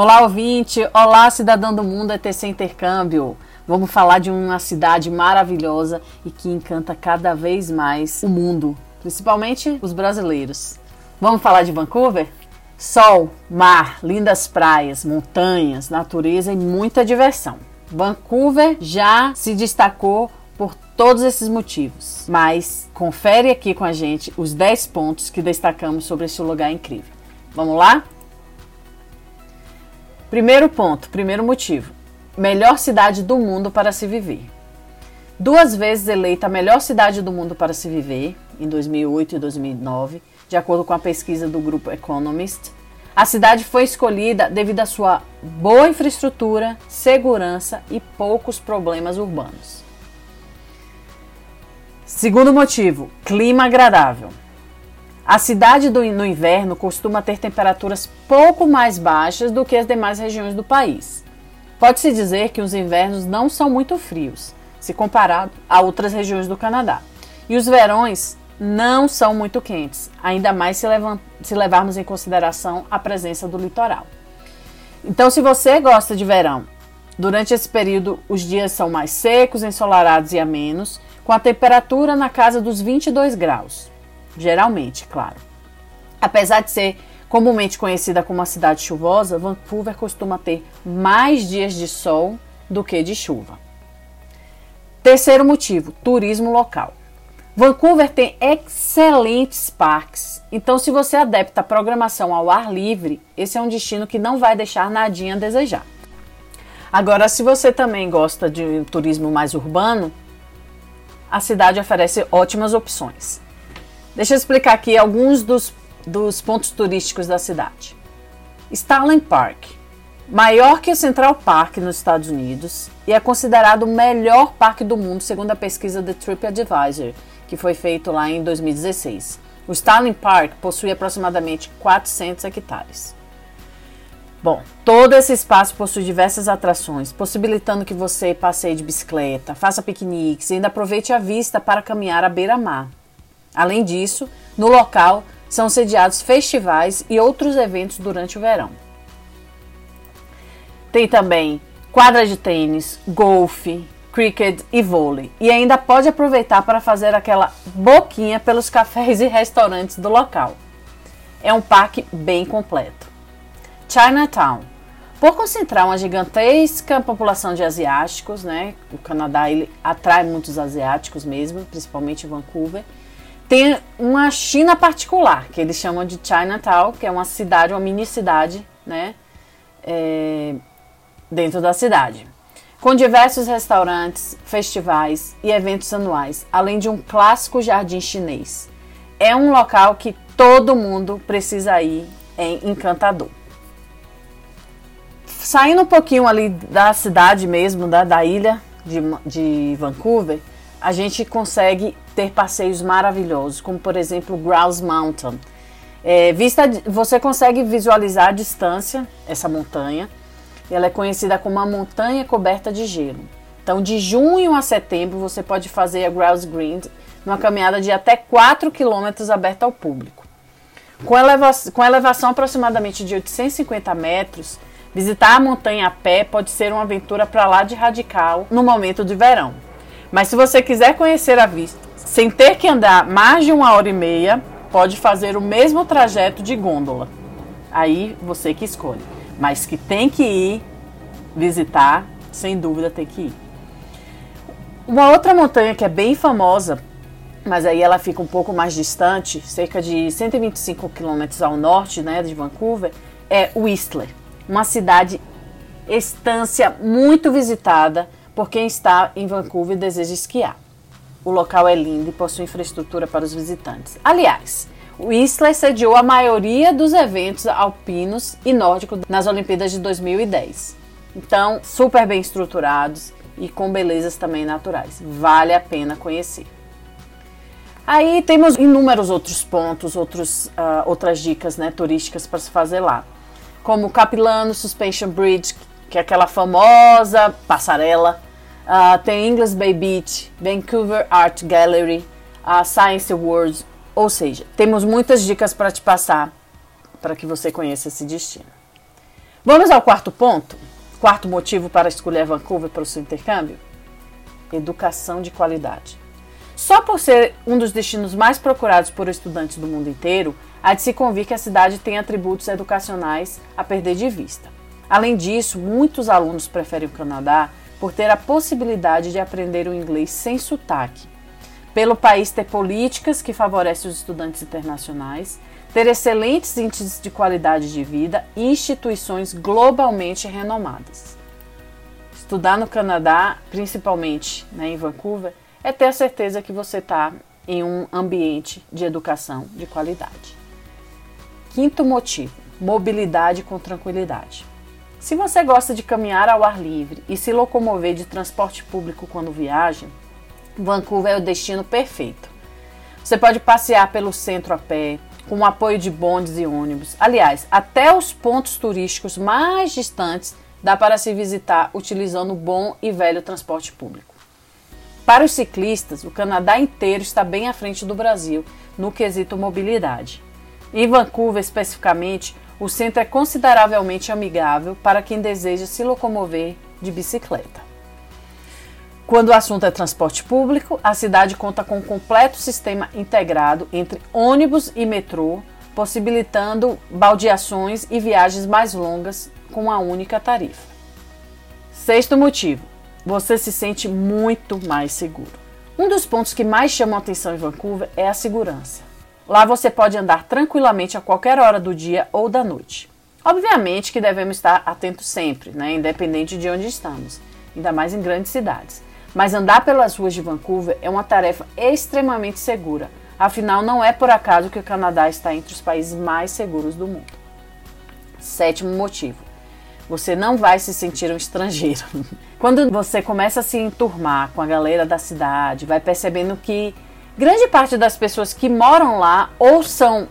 Olá, ouvinte! Olá, cidadão do mundo ETC Intercâmbio! Vamos falar de uma cidade maravilhosa e que encanta cada vez mais o mundo, principalmente os brasileiros. Vamos falar de Vancouver? Sol, mar, lindas praias, montanhas, natureza e muita diversão. Vancouver já se destacou por todos esses motivos, mas confere aqui com a gente os 10 pontos que destacamos sobre esse lugar incrível. Vamos lá? Primeiro ponto, primeiro motivo: melhor cidade do mundo para se viver. Duas vezes eleita a melhor cidade do mundo para se viver, em 2008 e 2009, de acordo com a pesquisa do grupo Economist, a cidade foi escolhida devido à sua boa infraestrutura, segurança e poucos problemas urbanos. Segundo motivo, clima agradável. A cidade do, no inverno costuma ter temperaturas pouco mais baixas do que as demais regiões do país. Pode-se dizer que os invernos não são muito frios, se comparado a outras regiões do Canadá. E os verões não são muito quentes, ainda mais se, se levarmos em consideração a presença do litoral. Então, se você gosta de verão, durante esse período os dias são mais secos, ensolarados e amenos, com a temperatura na casa dos 22 graus geralmente, claro. Apesar de ser comumente conhecida como uma cidade chuvosa, Vancouver costuma ter mais dias de sol do que de chuva. Terceiro motivo: turismo local. Vancouver tem excelentes parques, então se você adepta a programação ao ar livre, esse é um destino que não vai deixar nadinha a desejar. Agora, se você também gosta de um turismo mais urbano, a cidade oferece ótimas opções. Deixa eu explicar aqui alguns dos, dos pontos turísticos da cidade. Starling Park, maior que o Central Park nos Estados Unidos e é considerado o melhor parque do mundo segundo a pesquisa The TripAdvisor, que foi feito lá em 2016. O Starling Park possui aproximadamente 400 hectares. Bom, todo esse espaço possui diversas atrações, possibilitando que você passeie de bicicleta, faça piqueniques e ainda aproveite a vista para caminhar à beira-mar. Além disso, no local são sediados festivais e outros eventos durante o verão. Tem também quadra de tênis, golfe, cricket e vôlei. E ainda pode aproveitar para fazer aquela boquinha pelos cafés e restaurantes do local. É um parque bem completo. Chinatown. Por concentrar uma gigantesca população de asiáticos, né? O Canadá ele atrai muitos asiáticos mesmo, principalmente Vancouver tem uma China particular, que eles chamam de Chinatown, que é uma cidade, uma mini cidade, né? É, dentro da cidade. Com diversos restaurantes, festivais e eventos anuais, além de um clássico jardim chinês. É um local que todo mundo precisa ir em encantador. Saindo um pouquinho ali da cidade mesmo, da, da ilha de, de Vancouver, a gente consegue ter passeios maravilhosos, como por exemplo Grouse Mountain. É, vista, você consegue visualizar a distância essa montanha. Ela é conhecida como uma montanha coberta de gelo. Então, de junho a setembro, você pode fazer a Grouse Green numa caminhada de até 4 quilômetros aberta ao público. Com, eleva com elevação aproximadamente de 850 metros, visitar a montanha a pé pode ser uma aventura para lá de radical no momento de verão. Mas se você quiser conhecer a vista sem ter que andar mais de uma hora e meia, pode fazer o mesmo trajeto de gôndola. Aí você que escolhe. Mas que tem que ir visitar, sem dúvida tem que ir. Uma outra montanha que é bem famosa, mas aí ela fica um pouco mais distante, cerca de 125 quilômetros ao norte né, de Vancouver, é Whistler, uma cidade estância muito visitada por quem está em Vancouver e deseja esquiar. O local é lindo e possui infraestrutura para os visitantes. Aliás, Whistler sediou a maioria dos eventos alpinos e nórdicos nas Olimpíadas de 2010. Então, super bem estruturados e com belezas também naturais. Vale a pena conhecer. Aí temos inúmeros outros pontos, outros, uh, outras dicas né, turísticas para se fazer lá. Como Capilano Suspension Bridge, que é aquela famosa passarela Uh, tem English Bay Beach, Vancouver Art Gallery, a Science World, ou seja, temos muitas dicas para te passar para que você conheça esse destino. Vamos ao quarto ponto? Quarto motivo para escolher Vancouver para o seu intercâmbio? Educação de qualidade. Só por ser um dos destinos mais procurados por estudantes do mundo inteiro, há de se convir que a cidade tem atributos educacionais a perder de vista. Além disso, muitos alunos preferem o Canadá por ter a possibilidade de aprender o inglês sem sotaque, pelo país ter políticas que favorecem os estudantes internacionais, ter excelentes índices de qualidade de vida e instituições globalmente renomadas. Estudar no Canadá, principalmente né, em Vancouver, é ter a certeza que você está em um ambiente de educação de qualidade. Quinto motivo: mobilidade com tranquilidade. Se você gosta de caminhar ao ar livre e se locomover de transporte público quando viaja, Vancouver é o destino perfeito. Você pode passear pelo centro a pé, com o apoio de bondes e ônibus. Aliás, até os pontos turísticos mais distantes dá para se visitar utilizando o bom e velho transporte público. Para os ciclistas, o Canadá inteiro está bem à frente do Brasil no quesito mobilidade. Em Vancouver, especificamente, o centro é consideravelmente amigável para quem deseja se locomover de bicicleta. Quando o assunto é transporte público, a cidade conta com um completo sistema integrado entre ônibus e metrô, possibilitando baldeações e viagens mais longas com uma única tarifa. Sexto motivo: você se sente muito mais seguro. Um dos pontos que mais chamam a atenção em Vancouver é a segurança. Lá você pode andar tranquilamente a qualquer hora do dia ou da noite. Obviamente que devemos estar atentos sempre, né, independente de onde estamos, ainda mais em grandes cidades. Mas andar pelas ruas de Vancouver é uma tarefa extremamente segura. Afinal, não é por acaso que o Canadá está entre os países mais seguros do mundo. Sétimo motivo: você não vai se sentir um estrangeiro. Quando você começa a se enturmar com a galera da cidade, vai percebendo que grande parte das pessoas que moram lá ou são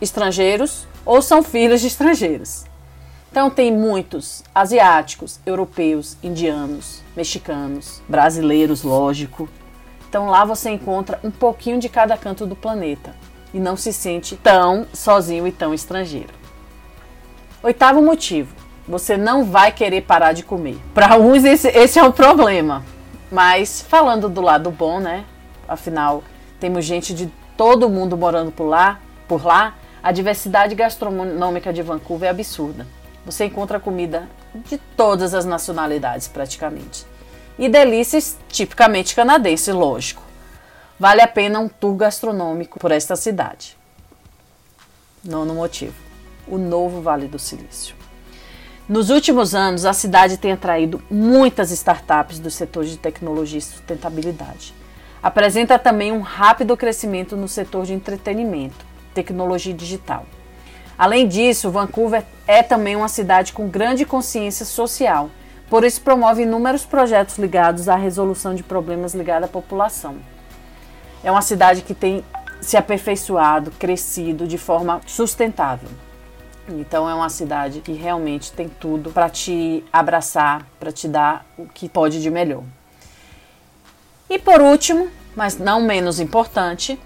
estrangeiros ou são filhos de estrangeiros. Então tem muitos asiáticos, europeus, indianos, mexicanos, brasileiros, lógico. Então lá você encontra um pouquinho de cada canto do planeta e não se sente tão sozinho e tão estrangeiro. Oitavo motivo: você não vai querer parar de comer. Para uns esse, esse é o problema. Mas falando do lado bom, né? Afinal, temos gente de todo mundo morando por lá, por lá. A diversidade gastronômica de Vancouver é absurda. Você encontra comida de todas as nacionalidades praticamente. E delícias tipicamente canadenses, lógico. Vale a pena um tour gastronômico por esta cidade. Nono motivo: o novo Vale do Silício. Nos últimos anos, a cidade tem atraído muitas startups do setor de tecnologia e sustentabilidade. Apresenta também um rápido crescimento no setor de entretenimento, tecnologia digital. Além disso, Vancouver é também uma cidade com grande consciência social, por isso promove inúmeros projetos ligados à resolução de problemas ligados à população. É uma cidade que tem se aperfeiçoado, crescido de forma sustentável. Então é uma cidade que realmente tem tudo para te abraçar, para te dar o que pode de melhor. E por último, mas não menos importante,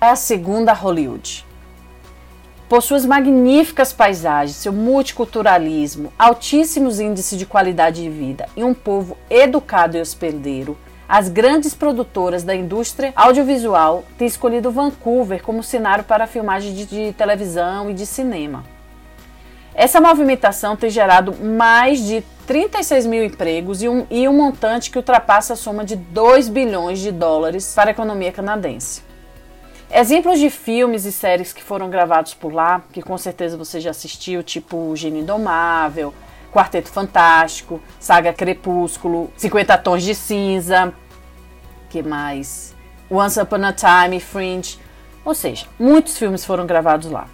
é a segunda Hollywood. Por suas magníficas paisagens, seu multiculturalismo, altíssimos índices de qualidade de vida e um povo educado e hospedeiro, as grandes produtoras da indústria audiovisual têm escolhido Vancouver como cenário para filmagem de, de televisão e de cinema. Essa movimentação tem gerado mais de 36 mil empregos e um, e um montante que ultrapassa a soma de 2 bilhões de dólares para a economia canadense. Exemplos de filmes e séries que foram gravados por lá, que com certeza você já assistiu, tipo Gênio Indomável, Quarteto Fantástico, Saga Crepúsculo, 50 Tons de Cinza, que mais? Once Upon a Time, Fringe. Ou seja, muitos filmes foram gravados lá.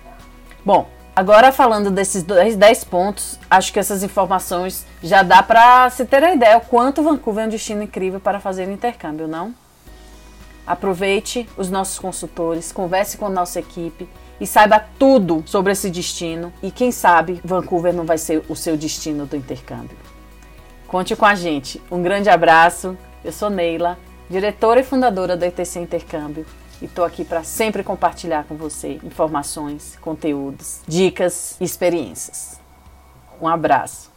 Bom, agora falando desses 10 pontos, acho que essas informações já dá para se ter a ideia o quanto Vancouver é um destino incrível para fazer intercâmbio, não? Aproveite os nossos consultores, converse com a nossa equipe e saiba tudo sobre esse destino. E quem sabe Vancouver não vai ser o seu destino do intercâmbio. Conte com a gente. Um grande abraço. Eu sou Neila, diretora e fundadora da ETC Intercâmbio. E estou aqui para sempre compartilhar com você informações, conteúdos, dicas e experiências. Um abraço.